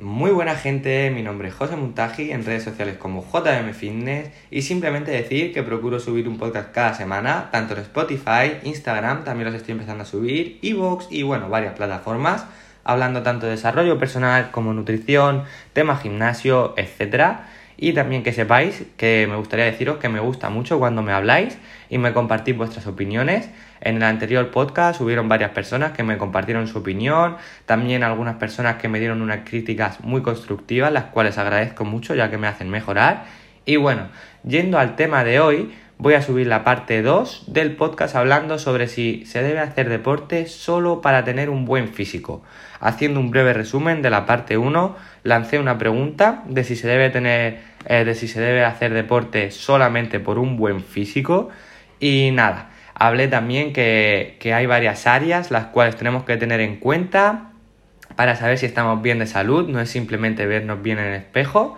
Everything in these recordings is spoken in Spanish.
Muy buena gente, mi nombre es José Muntaji, en redes sociales como JM Fitness y simplemente decir que procuro subir un podcast cada semana, tanto en Spotify, Instagram, también los estoy empezando a subir, Evox y bueno, varias plataformas, hablando tanto de desarrollo personal como nutrición, tema gimnasio, etcétera. Y también que sepáis que me gustaría deciros que me gusta mucho cuando me habláis y me compartís vuestras opiniones. En el anterior podcast hubieron varias personas que me compartieron su opinión, también algunas personas que me dieron unas críticas muy constructivas, las cuales agradezco mucho ya que me hacen mejorar. Y bueno, yendo al tema de hoy, voy a subir la parte 2 del podcast hablando sobre si se debe hacer deporte solo para tener un buen físico. Haciendo un breve resumen de la parte 1, lancé una pregunta de si se debe tener eh, de si se debe hacer deporte solamente por un buen físico y nada, hablé también que, que hay varias áreas las cuales tenemos que tener en cuenta para saber si estamos bien de salud, no es simplemente vernos bien en el espejo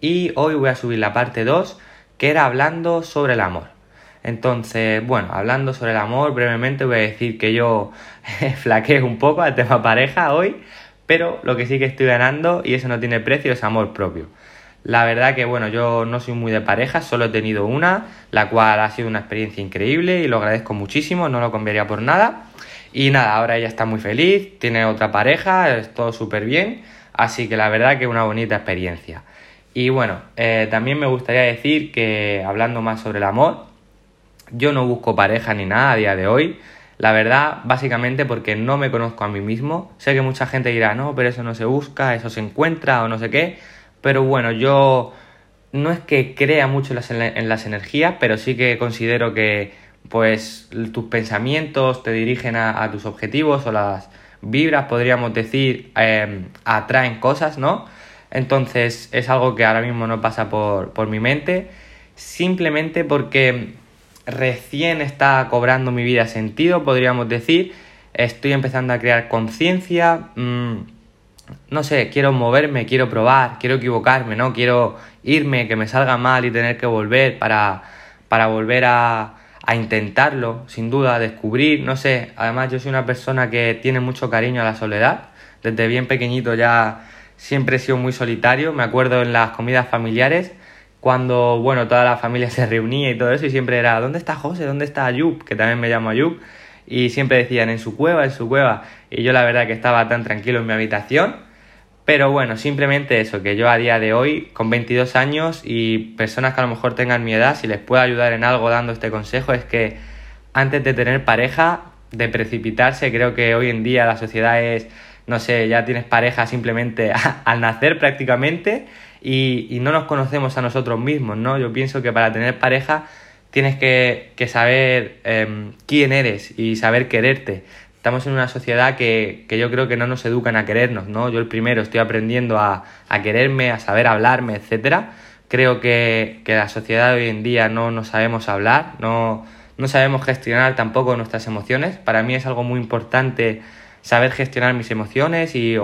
y hoy voy a subir la parte 2 que era hablando sobre el amor. Entonces, bueno, hablando sobre el amor, brevemente voy a decir que yo flaqueo un poco al tema pareja hoy, pero lo que sí que estoy ganando, y eso no tiene precio, es amor propio. La verdad que, bueno, yo no soy muy de pareja, solo he tenido una, la cual ha sido una experiencia increíble y lo agradezco muchísimo, no lo cambiaría por nada. Y nada, ahora ella está muy feliz, tiene otra pareja, es todo súper bien, así que la verdad que una bonita experiencia. Y bueno, eh, también me gustaría decir que hablando más sobre el amor, yo no busco pareja ni nada a día de hoy. La verdad, básicamente porque no me conozco a mí mismo. Sé que mucha gente dirá, no, pero eso no se busca, eso se encuentra o no sé qué. Pero bueno, yo no es que crea mucho en las energías, pero sí que considero que pues tus pensamientos te dirigen a, tus objetivos o las vibras, podríamos decir, em, atraen cosas, ¿no? Entonces es algo que ahora mismo no pasa por, por mi mente, simplemente porque recién está cobrando mi vida sentido, podríamos decir. Estoy empezando a crear conciencia. Mm, no sé, quiero moverme, quiero probar, quiero equivocarme, ¿no? Quiero irme, que me salga mal y tener que volver para, para volver a, a intentarlo, sin duda, a descubrir, no sé. Además, yo soy una persona que tiene mucho cariño a la soledad. Desde bien pequeñito ya siempre he sido muy solitario. Me acuerdo en las comidas familiares cuando, bueno, toda la familia se reunía y todo eso, y siempre era, ¿dónde está José? ¿Dónde está Ayub? Que también me llamo Ayub. Y siempre decían, en su cueva, en su cueva. Y yo la verdad que estaba tan tranquilo en mi habitación. Pero bueno, simplemente eso, que yo a día de hoy, con 22 años y personas que a lo mejor tengan mi edad, si les puedo ayudar en algo dando este consejo, es que antes de tener pareja, de precipitarse, creo que hoy en día la sociedad es, no sé, ya tienes pareja simplemente al nacer prácticamente y, no nos conocemos a nosotros mismos, ¿no? Yo pienso que para tener pareja tienes que, saber em, quién eres y saber quererte. Estamos en una sociedad que, yo creo que no nos educan a querernos, ¿no? Yo el primero estoy aprendiendo a, quererme, a saber hablarme, etcétera. Creo que, la sociedad de hoy en día no nos sabemos hablar, no, no sabemos gestionar tampoco nuestras emociones. Para mí es algo muy importante saber gestionar mis emociones y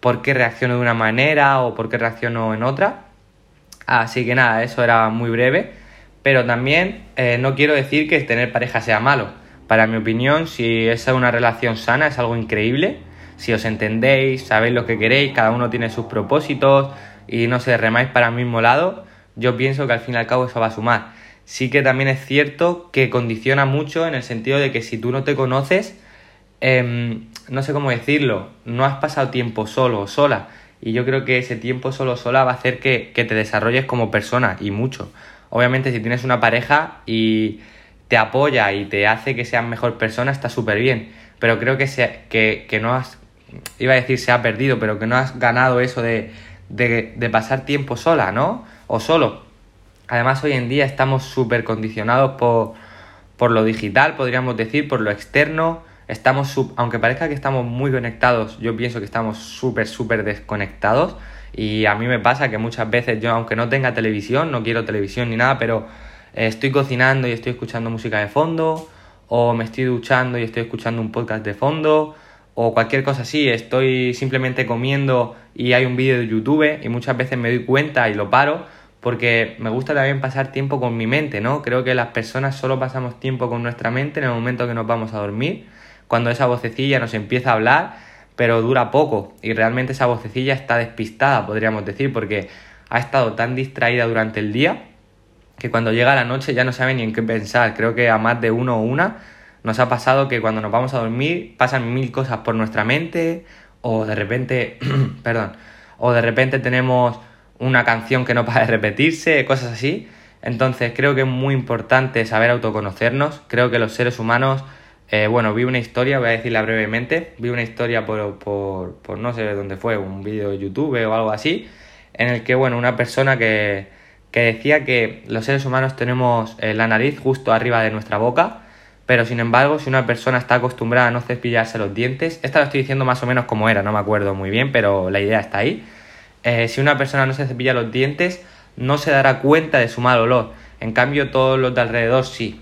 por qué reacciono de una manera o por qué reacciono en otra. Así que nada, eso era muy breve. Pero también eh, no quiero decir que tener pareja sea malo. Para mi opinión, si es una relación sana, es algo increíble. Si os entendéis, sabéis lo que queréis, cada uno tiene sus propósitos y no se remáis para el mismo lado, yo pienso que al fin y al cabo eso va a sumar. Sí que también es cierto que condiciona mucho en el sentido de que si tú no te conoces, Em, no sé cómo decirlo, no has pasado tiempo solo o sola. Y yo creo que ese tiempo solo o sola va a hacer que, te desarrolles como persona y mucho. Obviamente si tienes una pareja y te apoya y te hace que seas mejor persona, está súper bien. Pero creo que, que, que, no has, iba a decir se ha perdido, pero que no has ganado eso de, de, de pasar tiempo sola, ¿no? O solo. Además hoy en día estamos súper condicionados por, por lo digital, podríamos decir, por lo externo estamos, aunque parezca que estamos muy conectados, yo pienso que estamos súper, súper desconectados. Y a mí me pasa que muchas veces yo, aunque no tenga televisión, no quiero televisión ni nada, pero eh, estoy cocinando y estoy escuchando música de fondo, o me estoy duchando y estoy escuchando un podcast de fondo, o cualquier cosa así, estoy simplemente comiendo y hay un vídeo de YouTube y muchas veces me doy cuenta y lo paro porque me gusta también pasar tiempo con mi mente, ¿no? Creo que las personas solo pasamos tiempo con nuestra mente en el momento que nos vamos a dormir cuando esa vocecilla nos empieza a hablar, pero dura poco y realmente esa vocecilla está despistada, podríamos decir, porque ha estado tan distraída durante el día que cuando llega la noche ya no sabe ni en qué pensar. Creo que a más de uno o una nos ha pasado que cuando nos vamos a dormir pasan mil cosas por nuestra mente o de repente, perdón, o de repente tenemos una canción que no para de repetirse, cosas así. Entonces creo que es muy importante saber autoconocernos. Creo que los seres humanos, eh, bueno, vi una historia, voy a decirla brevemente, vi una historia por, por, por no sé dónde fue, un vídeo de YouTube o algo así, en el que, bueno, una persona que, que decía que los seres humanos tenemos eh, la nariz justo arriba de nuestra boca, pero sin embargo, si una persona está acostumbrada a no cepillarse los dientes, esta lo estoy diciendo más o menos como era, no me acuerdo muy bien, pero la idea está ahí. Eh, si una persona no se cepilla los dientes, no se dará cuenta de su mal olor. En cambio, todos los de alrededor sí.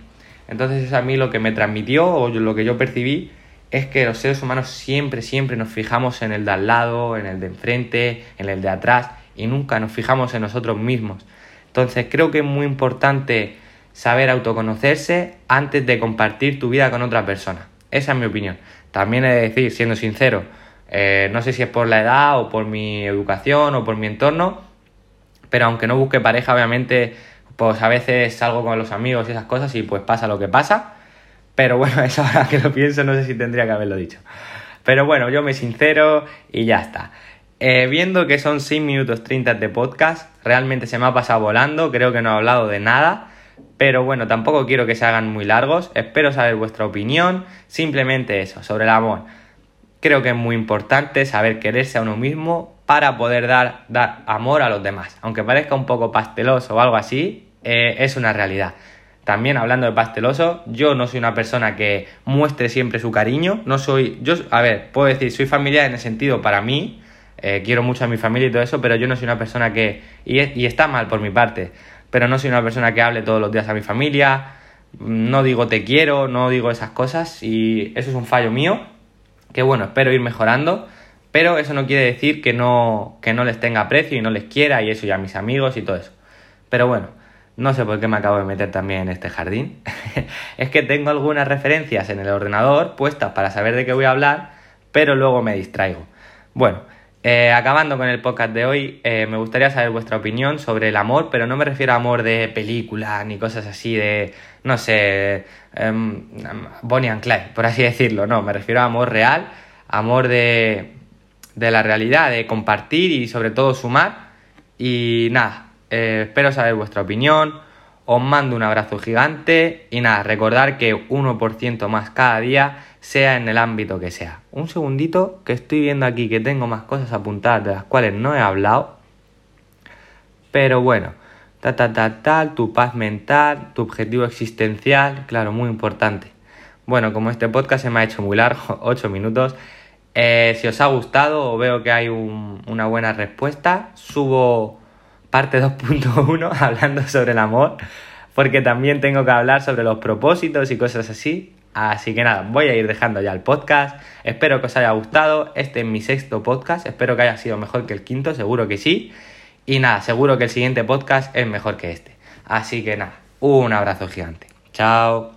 Entonces, es a mí lo que me transmitió o lo que yo percibí es que los seres humanos siempre, siempre nos fijamos en el de al lado, en el de enfrente, en el de atrás y nunca nos fijamos en nosotros mismos. Entonces, creo que es muy importante saber autoconocerse antes de compartir tu vida con otra persona. Esa es mi opinión. También he de decir, siendo sincero, eh, no sé si es por la edad o por mi educación o por mi entorno, pero aunque no busque pareja, obviamente, pues a veces salgo con los amigos y esas cosas y pues pasa lo que pasa. Pero bueno, eso ahora que lo pienso, no sé si tendría que haberlo dicho. Pero bueno, yo me sincero y ya está. Eh, viendo que son 6 minutos 30 de podcast, realmente se me ha pasado volando, creo que no he hablado de nada. Pero bueno, tampoco quiero que se hagan muy largos. Espero saber vuestra opinión. Simplemente eso, sobre el amor. Creo que es muy importante saber quererse a uno mismo para poder dar, dar amor a los demás. Aunque parezca un poco pasteloso o algo así, eh, es una realidad. También hablando de pasteloso, yo no soy una persona que muestre siempre su cariño. No soy. Yo, a ver, puedo decir, soy familiar en el sentido para mí. Eh, quiero mucho a mi familia y todo eso, pero yo no soy una persona que. y está mal por mi parte pero no soy una persona que hable todos los días a mi familia, no digo te quiero, no digo esas cosas y eso es un fallo mío, que bueno, espero ir mejorando, pero eso no quiere decir que no, que no les tenga aprecio y no les quiera y eso y a mis amigos y todo eso. Pero bueno, no sé por qué me acabo de meter también en este jardín. es que tengo algunas referencias en el ordenador puestas para saber de qué voy a hablar, pero luego me distraigo. Bueno, eh, acabando con el podcast de hoy, eh, me gustaría saber vuestra opinión sobre el amor, pero no me refiero a amor de película ni cosas así de, no sé, um, Bonnie and Clyde, por así decirlo, no, me refiero a amor real, amor de, de la realidad, de compartir y sobre todo sumar. Y nada, eh, espero saber vuestra opinión, os mando un abrazo gigante y nada, recordar que 1% más cada día sea en el ámbito que sea. Un segundito que estoy viendo aquí que tengo más cosas apuntadas de las cuales no he hablado. Pero bueno, ta ta ta tal, tu paz mental, tu objetivo existencial, claro, muy importante. Bueno, como este podcast se me ha hecho muy largo, 8 minutos, eh, si os ha gustado o veo que hay una buena respuesta, subo parte 2.1 hablando sobre el amor, porque también tengo que hablar sobre los propósitos y cosas así. Así que nada, voy a ir dejando ya el podcast. Espero que os haya gustado. Este es mi sexto podcast. Espero que haya sido mejor que el quinto, seguro que sí. Y nada, seguro que el siguiente podcast es mejor que este. Así que nada, un abrazo gigante. Chao.